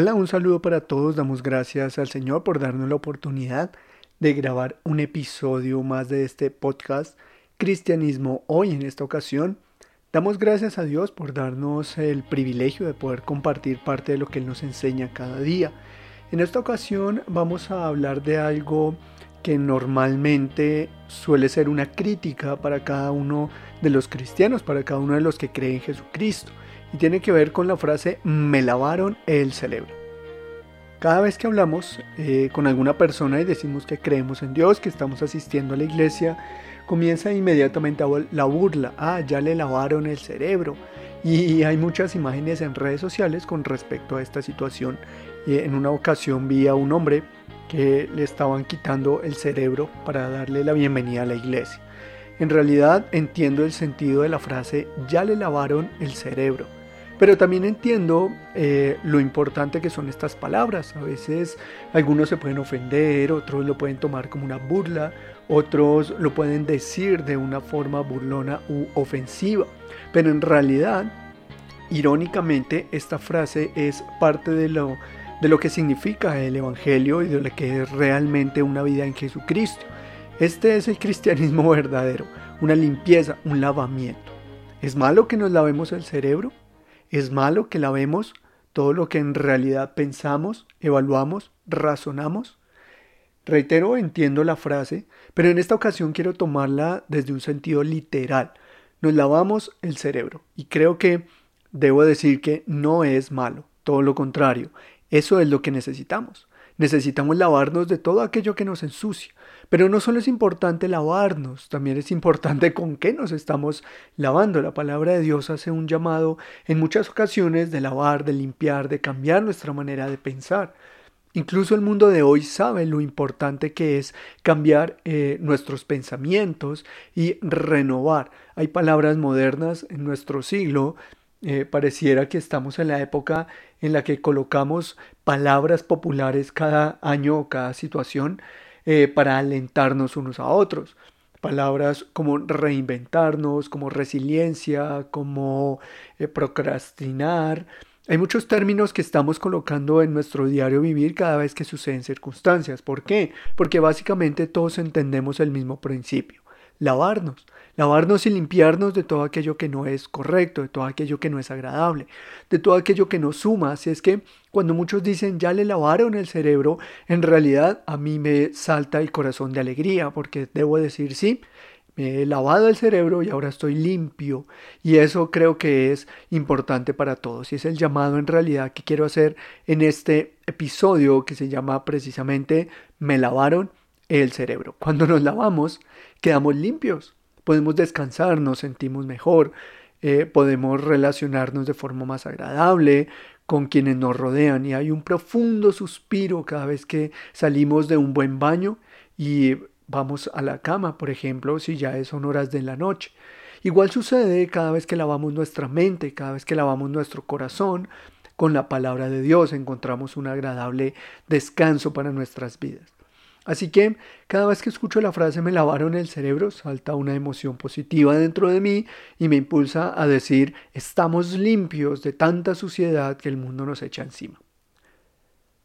Hola, un saludo para todos. Damos gracias al Señor por darnos la oportunidad de grabar un episodio más de este podcast Cristianismo hoy en esta ocasión. Damos gracias a Dios por darnos el privilegio de poder compartir parte de lo que Él nos enseña cada día. En esta ocasión vamos a hablar de algo que normalmente suele ser una crítica para cada uno de los cristianos, para cada uno de los que creen en Jesucristo y tiene que ver con la frase me lavaron el cerebro. Cada vez que hablamos eh, con alguna persona y decimos que creemos en Dios, que estamos asistiendo a la iglesia, comienza inmediatamente la burla. Ah, ya le lavaron el cerebro. Y hay muchas imágenes en redes sociales con respecto a esta situación. en una ocasión vi a un hombre que le estaban quitando el cerebro para darle la bienvenida a la iglesia. En realidad entiendo el sentido de la frase ya le lavaron el cerebro pero también entiendo eh, lo importante que son estas palabras. A veces algunos se pueden ofender, otros lo pueden tomar como una burla, otros lo pueden decir de una forma burlona u ofensiva. Pero en realidad, irónicamente, esta frase es parte de lo, de lo que significa el Evangelio y de lo que es realmente una vida en Jesucristo. Este es el cristianismo verdadero, una limpieza, un lavamiento. ¿Es malo que nos lavemos el cerebro? ¿Es malo que la vemos todo lo que en realidad pensamos, evaluamos, razonamos? Reitero, entiendo la frase, pero en esta ocasión quiero tomarla desde un sentido literal. Nos lavamos el cerebro y creo que debo decir que no es malo, todo lo contrario, eso es lo que necesitamos. Necesitamos lavarnos de todo aquello que nos ensucia. Pero no solo es importante lavarnos, también es importante con qué nos estamos lavando. La palabra de Dios hace un llamado en muchas ocasiones de lavar, de limpiar, de cambiar nuestra manera de pensar. Incluso el mundo de hoy sabe lo importante que es cambiar eh, nuestros pensamientos y renovar. Hay palabras modernas en nuestro siglo eh, pareciera que estamos en la época en la que colocamos palabras populares cada año o cada situación eh, para alentarnos unos a otros. Palabras como reinventarnos, como resiliencia, como eh, procrastinar. Hay muchos términos que estamos colocando en nuestro diario vivir cada vez que suceden circunstancias. ¿Por qué? Porque básicamente todos entendemos el mismo principio lavarnos, lavarnos y limpiarnos de todo aquello que no es correcto, de todo aquello que no es agradable, de todo aquello que no suma. Así es que cuando muchos dicen ya le lavaron el cerebro, en realidad a mí me salta el corazón de alegría porque debo decir sí. Me he lavado el cerebro y ahora estoy limpio. Y eso creo que es importante para todos. Y es el llamado en realidad que quiero hacer en este episodio que se llama precisamente Me lavaron el cerebro. Cuando nos lavamos, quedamos limpios, podemos descansar, nos sentimos mejor, eh, podemos relacionarnos de forma más agradable con quienes nos rodean y hay un profundo suspiro cada vez que salimos de un buen baño y vamos a la cama, por ejemplo, si ya son horas de la noche. Igual sucede cada vez que lavamos nuestra mente, cada vez que lavamos nuestro corazón, con la palabra de Dios encontramos un agradable descanso para nuestras vidas. Así que cada vez que escucho la frase me lavaron el cerebro, salta una emoción positiva dentro de mí y me impulsa a decir estamos limpios de tanta suciedad que el mundo nos echa encima.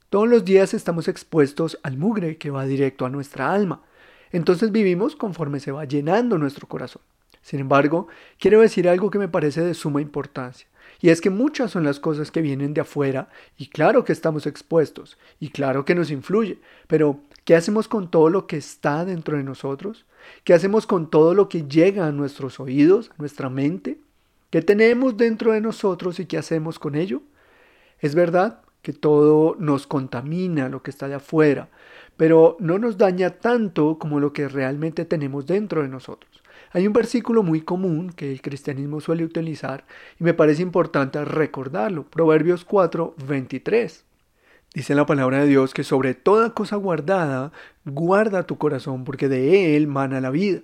Todos los días estamos expuestos al mugre que va directo a nuestra alma. Entonces vivimos conforme se va llenando nuestro corazón. Sin embargo, quiero decir algo que me parece de suma importancia. Y es que muchas son las cosas que vienen de afuera y claro que estamos expuestos y claro que nos influye, pero ¿qué hacemos con todo lo que está dentro de nosotros? ¿Qué hacemos con todo lo que llega a nuestros oídos, a nuestra mente? ¿Qué tenemos dentro de nosotros y qué hacemos con ello? Es verdad que todo nos contamina lo que está de afuera, pero no nos daña tanto como lo que realmente tenemos dentro de nosotros. Hay un versículo muy común que el cristianismo suele utilizar y me parece importante recordarlo. Proverbios 4, 23. Dice la palabra de Dios que sobre toda cosa guardada, guarda tu corazón, porque de él mana la vida.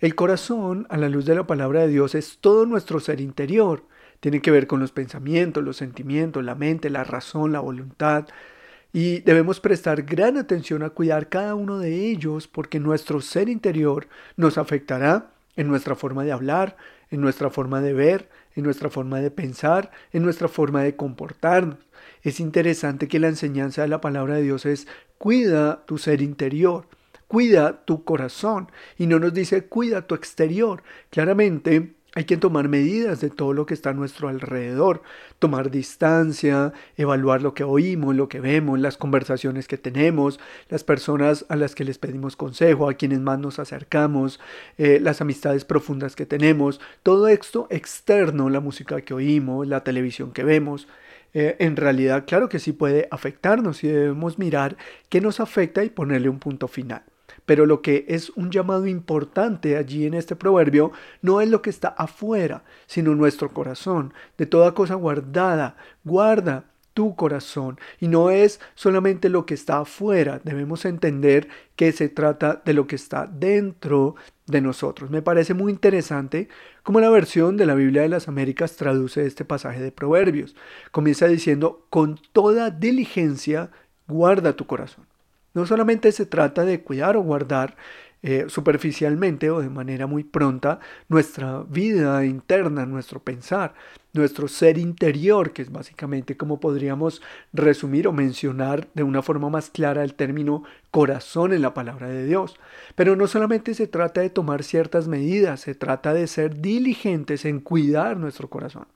El corazón, a la luz de la palabra de Dios, es todo nuestro ser interior. Tiene que ver con los pensamientos, los sentimientos, la mente, la razón, la voluntad. Y debemos prestar gran atención a cuidar cada uno de ellos porque nuestro ser interior nos afectará en nuestra forma de hablar, en nuestra forma de ver, en nuestra forma de pensar, en nuestra forma de comportarnos. es interesante que la enseñanza de la palabra de Dios es cuida tu ser interior, cuida tu corazón y no nos dice cuida tu exterior. Claramente hay que tomar medidas de todo lo que está a nuestro alrededor, tomar distancia, evaluar lo que oímos, lo que vemos, las conversaciones que tenemos, las personas a las que les pedimos consejo, a quienes más nos acercamos, eh, las amistades profundas que tenemos, todo esto externo, la música que oímos, la televisión que vemos. Eh, en realidad, claro que sí puede afectarnos y debemos mirar qué nos afecta y ponerle un punto final. Pero lo que es un llamado importante allí en este proverbio no es lo que está afuera, sino nuestro corazón. De toda cosa guardada, guarda tu corazón. Y no es solamente lo que está afuera, debemos entender que se trata de lo que está dentro de nosotros. Me parece muy interesante cómo la versión de la Biblia de las Américas traduce este pasaje de Proverbios. Comienza diciendo, con toda diligencia guarda tu corazón. No solamente se trata de cuidar o guardar eh, superficialmente o de manera muy pronta nuestra vida interna, nuestro pensar, nuestro ser interior, que es básicamente como podríamos resumir o mencionar de una forma más clara el término corazón en la palabra de Dios. Pero no solamente se trata de tomar ciertas medidas, se trata de ser diligentes en cuidar nuestro corazón.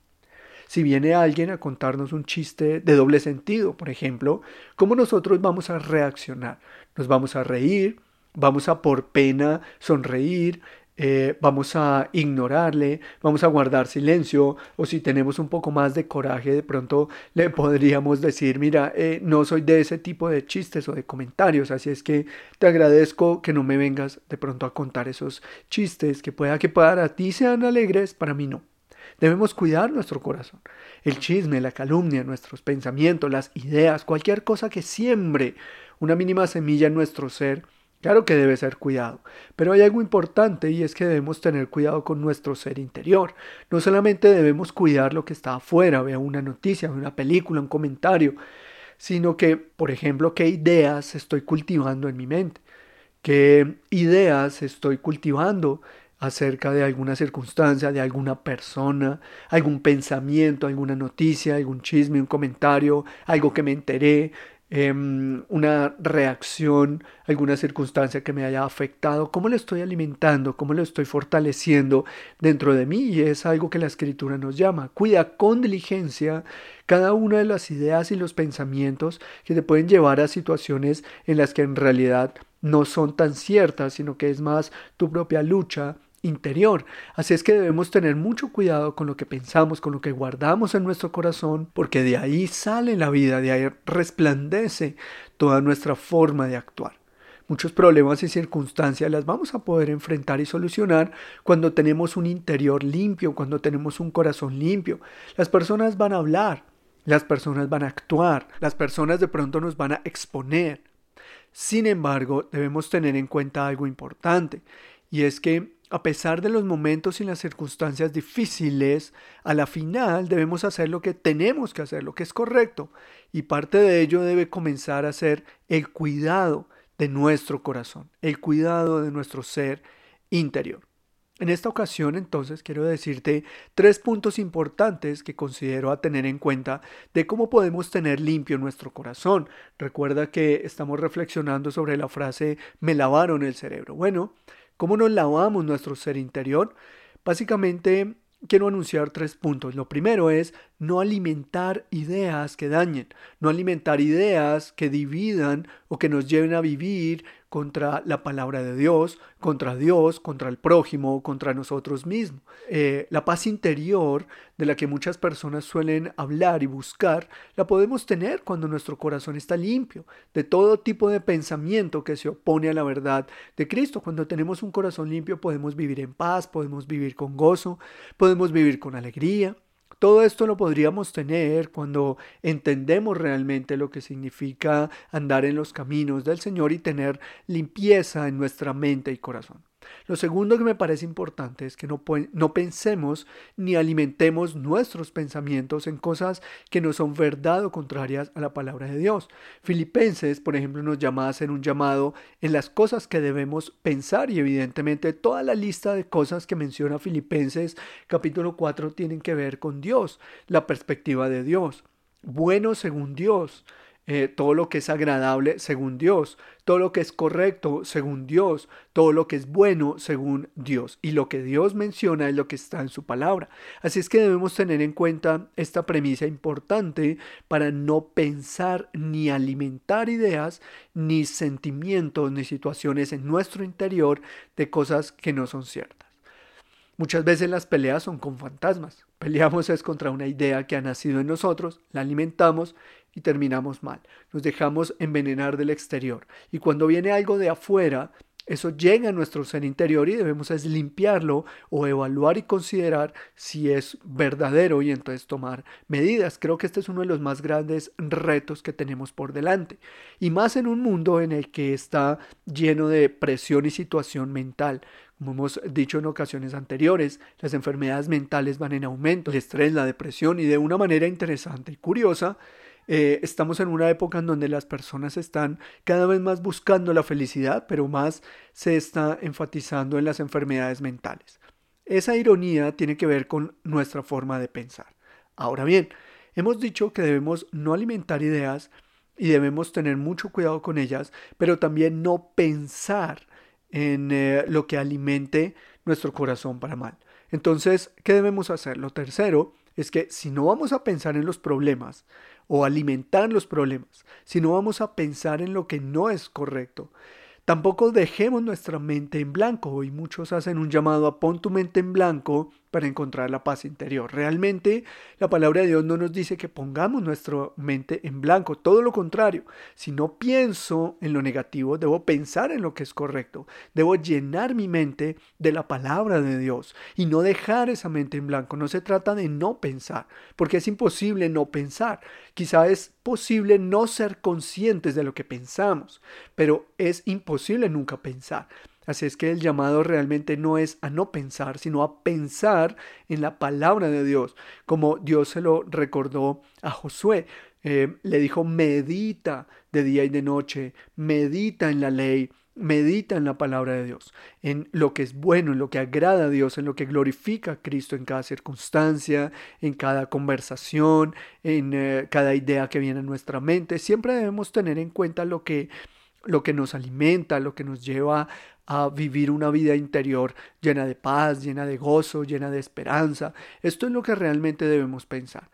Si viene alguien a contarnos un chiste de doble sentido, por ejemplo, ¿cómo nosotros vamos a reaccionar? ¿Nos vamos a reír? ¿Vamos a por pena sonreír? Eh, vamos a ignorarle, vamos a guardar silencio, o si tenemos un poco más de coraje, de pronto le podríamos decir, mira, eh, no soy de ese tipo de chistes o de comentarios, así es que te agradezco que no me vengas de pronto a contar esos chistes que pueda que para ti sean alegres, para mí no. Debemos cuidar nuestro corazón. El chisme, la calumnia, nuestros pensamientos, las ideas, cualquier cosa que siembre una mínima semilla en nuestro ser, claro que debe ser cuidado. Pero hay algo importante y es que debemos tener cuidado con nuestro ser interior. No solamente debemos cuidar lo que está afuera, vea una noticia, una película, un comentario, sino que, por ejemplo, qué ideas estoy cultivando en mi mente, qué ideas estoy cultivando acerca de alguna circunstancia, de alguna persona, algún pensamiento, alguna noticia, algún chisme, un comentario, algo que me enteré, em, una reacción, alguna circunstancia que me haya afectado, cómo lo estoy alimentando, cómo lo estoy fortaleciendo dentro de mí y es algo que la escritura nos llama. Cuida con diligencia cada una de las ideas y los pensamientos que te pueden llevar a situaciones en las que en realidad no son tan ciertas, sino que es más tu propia lucha interior. Así es que debemos tener mucho cuidado con lo que pensamos, con lo que guardamos en nuestro corazón, porque de ahí sale la vida, de ahí resplandece toda nuestra forma de actuar. Muchos problemas y circunstancias las vamos a poder enfrentar y solucionar cuando tenemos un interior limpio, cuando tenemos un corazón limpio. Las personas van a hablar, las personas van a actuar, las personas de pronto nos van a exponer. Sin embargo, debemos tener en cuenta algo importante, y es que a pesar de los momentos y las circunstancias difíciles, a la final debemos hacer lo que tenemos que hacer, lo que es correcto. Y parte de ello debe comenzar a ser el cuidado de nuestro corazón, el cuidado de nuestro ser interior. En esta ocasión entonces quiero decirte tres puntos importantes que considero a tener en cuenta de cómo podemos tener limpio nuestro corazón. Recuerda que estamos reflexionando sobre la frase me lavaron el cerebro. Bueno, ¿Cómo nos lavamos nuestro ser interior? Básicamente quiero anunciar tres puntos. Lo primero es no alimentar ideas que dañen, no alimentar ideas que dividan o que nos lleven a vivir contra la palabra de Dios, contra Dios, contra el prójimo, contra nosotros mismos. Eh, la paz interior de la que muchas personas suelen hablar y buscar, la podemos tener cuando nuestro corazón está limpio de todo tipo de pensamiento que se opone a la verdad de Cristo. Cuando tenemos un corazón limpio podemos vivir en paz, podemos vivir con gozo, podemos vivir con alegría. Todo esto lo podríamos tener cuando entendemos realmente lo que significa andar en los caminos del Señor y tener limpieza en nuestra mente y corazón. Lo segundo que me parece importante es que no, no, pensemos ni alimentemos nuestros pensamientos en cosas que no son verdad o contrarias a la palabra de Dios. Filipenses, por ejemplo, nos llama a hacer un llamado en las cosas que debemos pensar y evidentemente toda la lista de cosas que menciona Filipenses capítulo 4 tienen que ver con Dios, la perspectiva de Dios. bueno según Dios, eh, todo lo que es agradable según Dios, todo lo que es correcto según Dios, todo lo que es bueno según Dios. Y lo que Dios menciona es lo que está en su palabra. Así es que debemos tener en cuenta esta premisa importante para no pensar ni alimentar ideas, ni sentimientos, ni situaciones en nuestro interior de cosas que no son ciertas. Muchas veces las peleas son con fantasmas. Peleamos es contra una idea que ha nacido en nosotros, la alimentamos y terminamos mal. Nos dejamos envenenar del exterior. Y cuando viene algo de afuera, eso llega a nuestro ser interior y debemos es limpiarlo o evaluar y considerar si es verdadero y entonces tomar medidas. Creo que este es uno de los más grandes retos que tenemos por delante. Y más en un mundo en el que está lleno de presión y situación mental. Como hemos dicho en ocasiones anteriores, las enfermedades mentales van en aumento, el estrés, la depresión y de una manera interesante y curiosa, eh, estamos en una época en donde las personas están cada vez más buscando la felicidad, pero más se está enfatizando en las enfermedades mentales. Esa ironía tiene que ver con nuestra forma de pensar. Ahora bien, hemos dicho que debemos no alimentar ideas y debemos tener mucho cuidado con ellas, pero también no pensar en eh, lo que alimente nuestro corazón para mal. Entonces, ¿qué debemos hacer? Lo tercero es que si no vamos a pensar en los problemas, o alimentar los problemas, sino vamos a pensar en lo que no es correcto. Tampoco dejemos nuestra mente en blanco y muchos hacen un llamado a pon tu mente en blanco para encontrar la paz interior. Realmente la palabra de Dios no nos dice que pongamos nuestra mente en blanco, todo lo contrario. Si no pienso en lo negativo, debo pensar en lo que es correcto. Debo llenar mi mente de la palabra de Dios y no dejar esa mente en blanco. No se trata de no pensar, porque es imposible no pensar. Quizá es posible no ser conscientes de lo que pensamos, pero es imposible nunca pensar. Así es que el llamado realmente no es a no pensar, sino a pensar en la palabra de Dios, como Dios se lo recordó a Josué. Eh, le dijo, medita de día y de noche, medita en la ley, medita en la palabra de Dios, en lo que es bueno, en lo que agrada a Dios, en lo que glorifica a Cristo en cada circunstancia, en cada conversación, en eh, cada idea que viene a nuestra mente. Siempre debemos tener en cuenta lo que lo que nos alimenta, lo que nos lleva a vivir una vida interior llena de paz, llena de gozo, llena de esperanza. Esto es lo que realmente debemos pensar.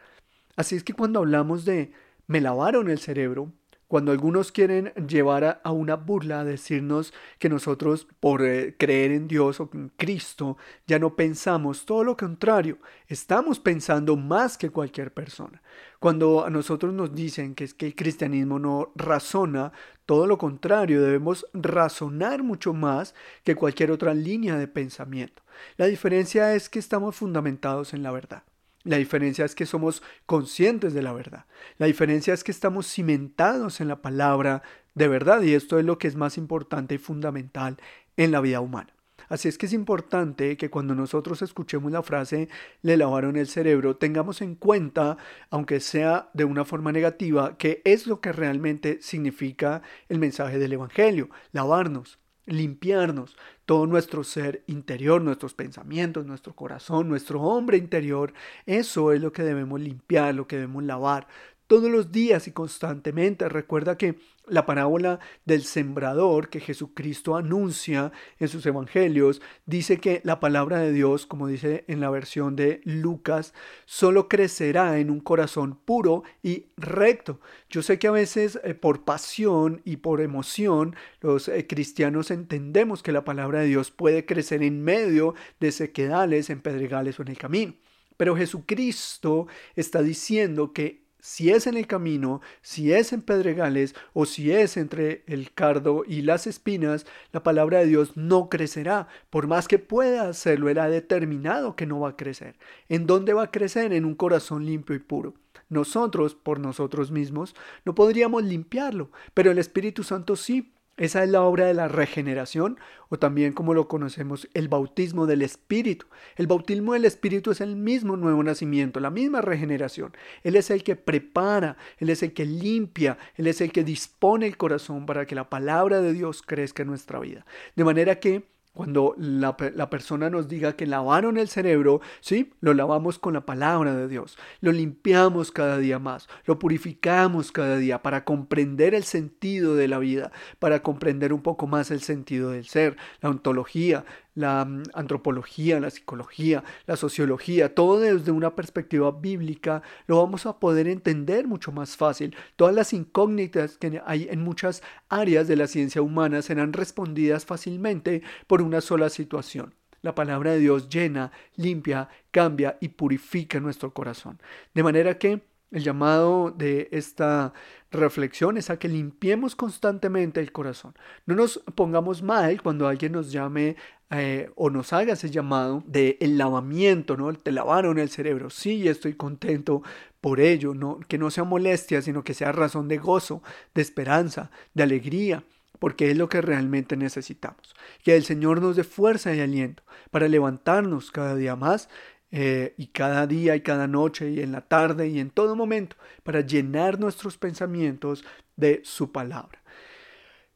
Así es que cuando hablamos de me lavaron el cerebro, cuando algunos quieren llevar a, una burla a decirnos que nosotros por eh, creer en Dios o en Cristo ya no pensamos, todo lo contrario, estamos pensando más que cualquier persona. Cuando a nosotros nos dicen que es que el cristianismo no razona, todo lo contrario, debemos razonar mucho más que cualquier otra línea de pensamiento. La diferencia es que estamos fundamentados en la verdad. La diferencia es que somos conscientes de la verdad. La diferencia es que estamos cimentados en la palabra de verdad y esto es lo que es más importante y fundamental en la vida humana. Así es que es importante que cuando nosotros escuchemos la frase le lavaron el cerebro, tengamos en cuenta, aunque sea de una forma negativa, que es lo que realmente significa el mensaje del Evangelio, lavarnos, limpiarnos todo nuestro ser interior, nuestros pensamientos, nuestro corazón, nuestro hombre interior. Eso es lo que debemos limpiar, lo que debemos lavar todos los días y constantemente. Recuerda que la parábola del sembrador que Jesucristo anuncia en sus evangelios dice que la palabra de Dios, como dice en la versión de Lucas, solo crecerá en un corazón puro y recto. Yo sé que a veces eh, por pasión y por emoción los eh, cristianos entendemos que la palabra de Dios puede crecer en medio de sequedales, en pedregales o en el camino. Pero Jesucristo está diciendo que si es en el camino, si es en pedregales o si es entre el cardo y las espinas, la palabra de Dios no crecerá. Por más que pueda hacerlo, Él ha determinado que no va a crecer. ¿En dónde va a crecer? En un corazón limpio y puro. Nosotros, por nosotros mismos, no podríamos limpiarlo, pero el Espíritu Santo sí. Esa es la obra de la regeneración o también como lo conocemos el bautismo del Espíritu. El bautismo del Espíritu es el mismo nuevo nacimiento, la misma regeneración. Él es el que prepara, Él es el que limpia, Él es el que dispone el corazón para que la palabra de Dios crezca en nuestra vida. De manera que Cuando la, la, persona nos diga que lavaron el cerebro, sí, lo lavamos con la palabra de Dios, lo limpiamos cada día más, lo purificamos cada día para comprender el sentido de la vida, para comprender un poco más el sentido del ser, la ontología, la mm, antropología, la psicología, la sociología, todo desde una perspectiva bíblica, lo vamos a poder entender mucho más fácil. Todas las incógnitas que hay en muchas áreas de la ciencia humana serán respondidas fácilmente por una sola situación. La palabra de Dios llena, limpia, cambia y purifica nuestro corazón. De manera que el llamado de esta reflexión es a que limpiemos constantemente el corazón. No nos pongamos mal cuando alguien nos llame eh, o nos haga ese llamado de el lavamiento, ¿no? Te lavaron el cerebro. Sí, estoy contento por ello, no, que no sea molestia, sino que sea razón de gozo, de esperanza, de alegría porque es lo que realmente necesitamos. Que el Señor nos dé fuerza y aliento para levantarnos cada día más eh, y cada día y cada noche y en la tarde y en todo momento para llenar nuestros pensamientos de su palabra.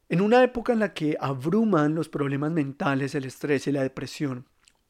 En una época en la que abruman los problemas mentales, el estrés y la depresión,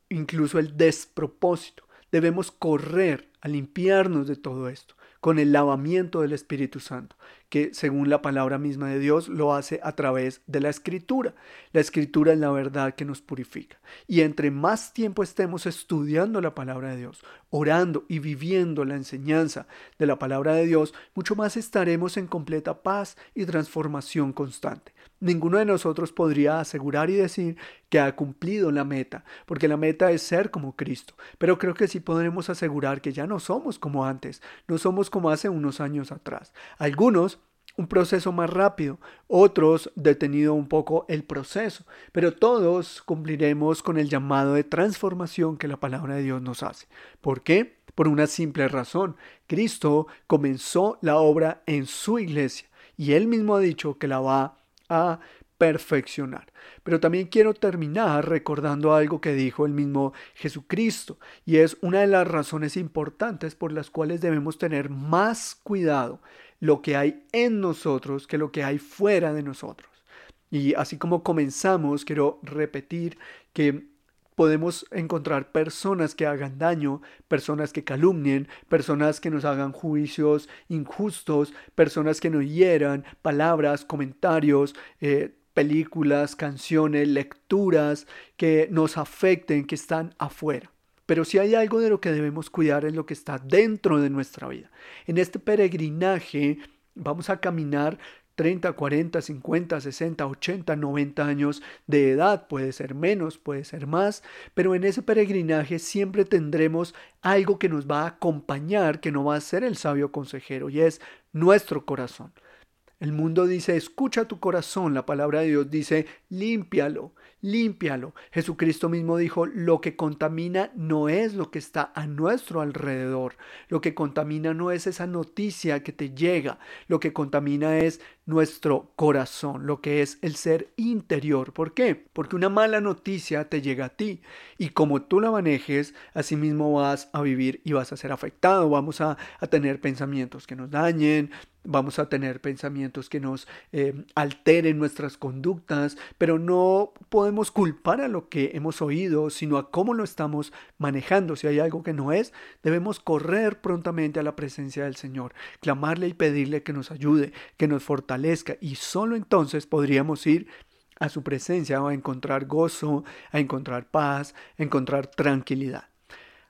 incluso el despropósito, debemos correr a limpiarnos de todo esto con el lavamiento del Espíritu Santo, que según la palabra misma de Dios lo hace a través de la escritura. La escritura es la verdad que nos purifica. Y entre más tiempo estemos estudiando la palabra de Dios, orando y viviendo la enseñanza de la palabra de Dios, mucho más estaremos en completa paz y transformación constante. Ninguno de nosotros podría asegurar y decir que ha cumplido la meta, porque la meta es ser como Cristo. Pero creo que sí podremos asegurar que ya no somos como antes, no somos como hace unos años atrás. Algunos un proceso más rápido, otros detenido un poco el proceso, pero todos cumpliremos con el llamado de transformación que la palabra de Dios nos hace. ¿Por qué? Por una simple razón. Cristo comenzó la obra en su iglesia y él mismo ha dicho que la va a perfeccionar. Pero también quiero terminar recordando algo que dijo el mismo Jesucristo, y es una de las razones importantes por las cuales debemos tener más cuidado lo que hay en nosotros que lo que hay fuera de nosotros. Y así como comenzamos, quiero repetir que podemos encontrar personas que hagan daño, personas que calumnien, personas que nos hagan juicios injustos, personas que nos hieran, palabras, comentarios, eh, películas, canciones, lecturas que nos afecten, que están afuera. Pero si hay algo de lo que debemos cuidar es lo que está dentro de nuestra vida. En este peregrinaje vamos a caminar 30, 40, 50, 60, 80, 90 años de edad, puede ser menos, puede ser más, pero en ese peregrinaje siempre tendremos algo que nos va a acompañar, que no va a ser el sabio consejero, y es nuestro corazón. El mundo dice, escucha tu corazón, la palabra de Dios dice, límpialo, límpialo. Jesucristo mismo dijo, lo que contamina no es lo que está a nuestro alrededor, lo que contamina no es esa noticia que te llega, lo que contamina es nuestro corazón, lo que es el ser interior. ¿Por qué? Porque una mala noticia te llega a ti y como tú la manejes, así mismo vas a vivir y vas a ser afectado, vamos a, a tener pensamientos que nos dañen, vamos a tener pensamientos que nos eh, alteren nuestras conductas, pero no podemos culpar a lo que hemos oído, sino a cómo lo estamos manejando. Si hay algo que no es, debemos correr prontamente a la presencia del Señor, clamarle y pedirle que nos ayude, que nos fortalezca, y solo entonces podríamos ir a su presencia a encontrar gozo, a encontrar paz, a encontrar tranquilidad.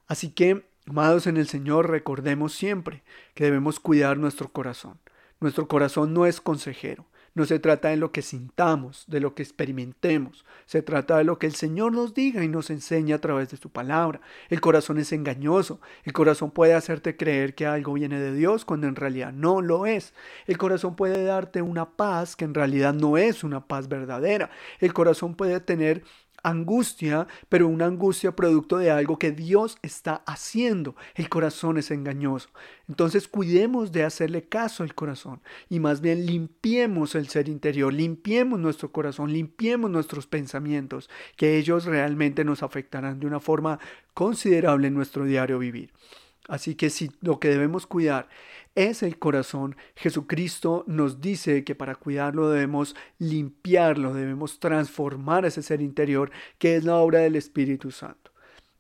Así que Amados en el Señor, recordemos siempre que debemos cuidar nuestro corazón. Nuestro corazón no es consejero. No se trata de lo que sintamos, de lo que experimentemos. Se trata de lo que el Señor nos diga y nos enseña a través de su palabra. El corazón es engañoso. El corazón puede hacerte creer que algo viene de Dios cuando en realidad no lo es. El corazón puede darte una paz que en realidad no es una paz verdadera. El corazón puede tener angustia, pero una angustia producto de algo que Dios está haciendo. El corazón es engañoso. Entonces cuidemos de hacerle caso al corazón y más bien limpiemos el ser interior, limpiemos nuestro corazón, limpiemos nuestros pensamientos, que ellos realmente nos afectarán de una forma considerable en nuestro diario vivir. Así que si lo que debemos cuidar es el corazón, Jesucristo nos dice que para cuidarlo debemos limpiarlo, debemos transformar ese ser interior que es la obra del Espíritu Santo.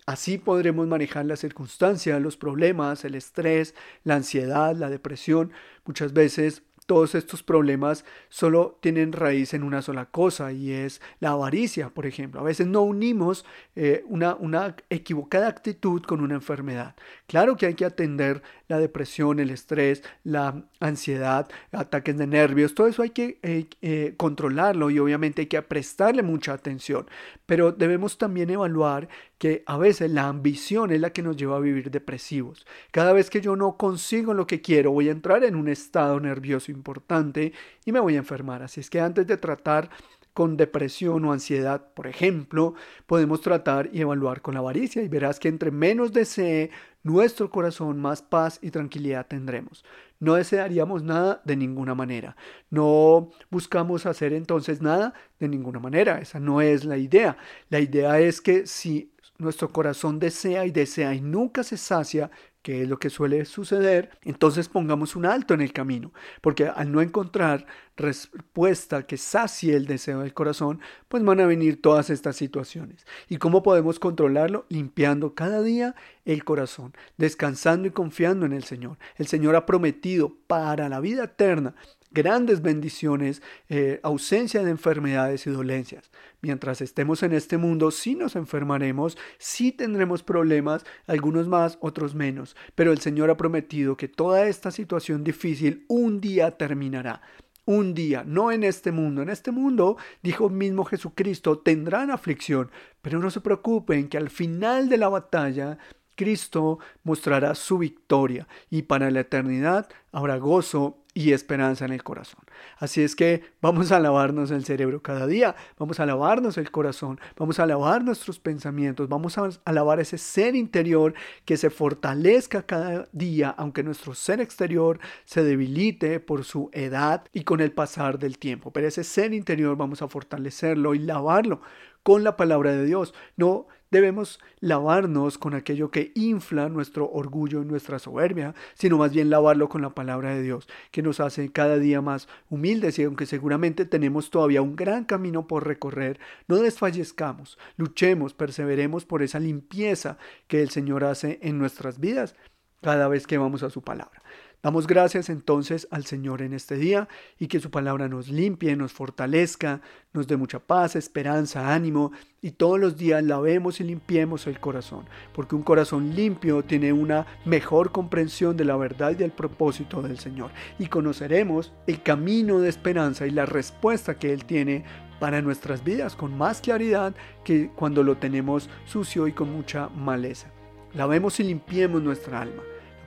Así podremos manejar las circunstancias, los problemas, el estrés, la ansiedad, la depresión. Muchas veces todos estos problemas solo tienen raíz en una sola cosa y es la avaricia, por ejemplo. A veces no unimos eh, una, una equivocada actitud con una enfermedad. Claro que hay que atender la depresión, el estrés, la ansiedad, ataques de nervios, todo eso hay que eh, eh, controlarlo y obviamente hay que prestarle mucha atención. Pero debemos también evaluar que a veces la ambición es la que nos lleva a vivir depresivos. Cada vez que yo no consigo lo que quiero, voy a entrar en un estado nervioso importante y me voy a enfermar. Así es que antes de tratar con depresión o ansiedad, por ejemplo, podemos tratar y evaluar con la avaricia y verás que entre menos desee nuestro corazón, más paz y tranquilidad tendremos. No desearíamos nada de ninguna manera. No buscamos hacer entonces nada de ninguna manera. Esa no es la idea. La idea es que si nuestro corazón desea y desea y nunca se sacia, que es lo que suele suceder, entonces pongamos un alto en el camino, porque al no encontrar respuesta que sacie el deseo del corazón, pues van a venir todas estas situaciones. ¿Y cómo podemos controlarlo? Limpiando cada día el corazón, descansando y confiando en el Señor. El Señor ha prometido para la vida eterna grandes bendiciones, eh, ausencia de enfermedades y dolencias. Mientras estemos en este mundo, sí nos enfermaremos, sí tendremos problemas, algunos más, otros menos, pero el Señor ha prometido que toda esta situación difícil un día terminará. Un día, no en este mundo. En este mundo, dijo mismo Jesucristo, tendrán aflicción, pero no se preocupen que al final de la batalla Cristo mostrará su victoria y para la eternidad habrá gozo y esperanza en el corazón. Así es que vamos a lavarnos el cerebro cada día, vamos a lavarnos el corazón, vamos a lavar nuestros pensamientos, vamos a lavar ese ser interior que se fortalezca cada día, aunque nuestro ser exterior se debilite por su edad y con el pasar del tiempo. Pero ese ser interior vamos a fortalecerlo y lavarlo con la palabra de Dios. No debemos lavarnos con aquello que infla nuestro orgullo y nuestra soberbia, sino más bien lavarlo con la palabra de Dios, que nos hace cada día más humildes y aunque seguramente tenemos todavía un gran camino por recorrer, no desfallezcamos, luchemos, perseveremos por esa limpieza que el Señor hace en nuestras vidas cada vez que vamos a su palabra. Damos gracias entonces al Señor en este día y que su palabra nos limpie, nos fortalezca, nos dé mucha paz, esperanza, ánimo y todos los días lavemos y limpiemos el corazón, porque un corazón limpio tiene una mejor comprensión de la verdad y del propósito del Señor y conoceremos el camino de esperanza y la respuesta que Él tiene para nuestras vidas con más claridad que cuando lo tenemos sucio y con mucha maleza. Lavemos y limpiemos nuestra alma.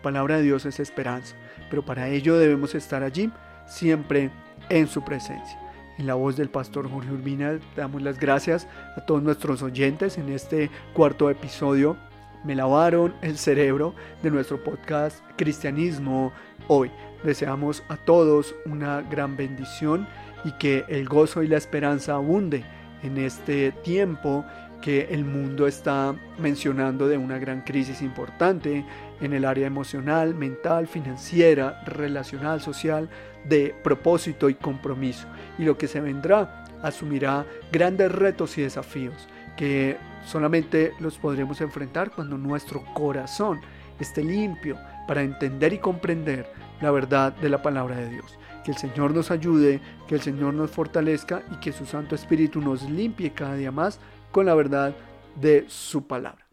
La palabra de Dios es esperanza pero para ello debemos estar allí, siempre en su presencia. En la voz del pastor Jorge Urbina damos las gracias a todos nuestros oyentes en este cuarto episodio. Me lavaron el cerebro de nuestro podcast Cristianismo hoy. Deseamos a todos una gran bendición y que el gozo y la esperanza abunde en este tiempo que el mundo está mencionando de una gran crisis importante en el área emocional, mental, financiera, relacional, social, de propósito y compromiso. Y lo que se vendrá asumirá grandes retos y desafíos que solamente los podremos enfrentar cuando nuestro corazón esté limpio para entender y comprender la verdad de la palabra de Dios. Que el Señor nos ayude, que el Señor nos fortalezca y que su Santo Espíritu nos limpie cada día más con la verdad de su palabra.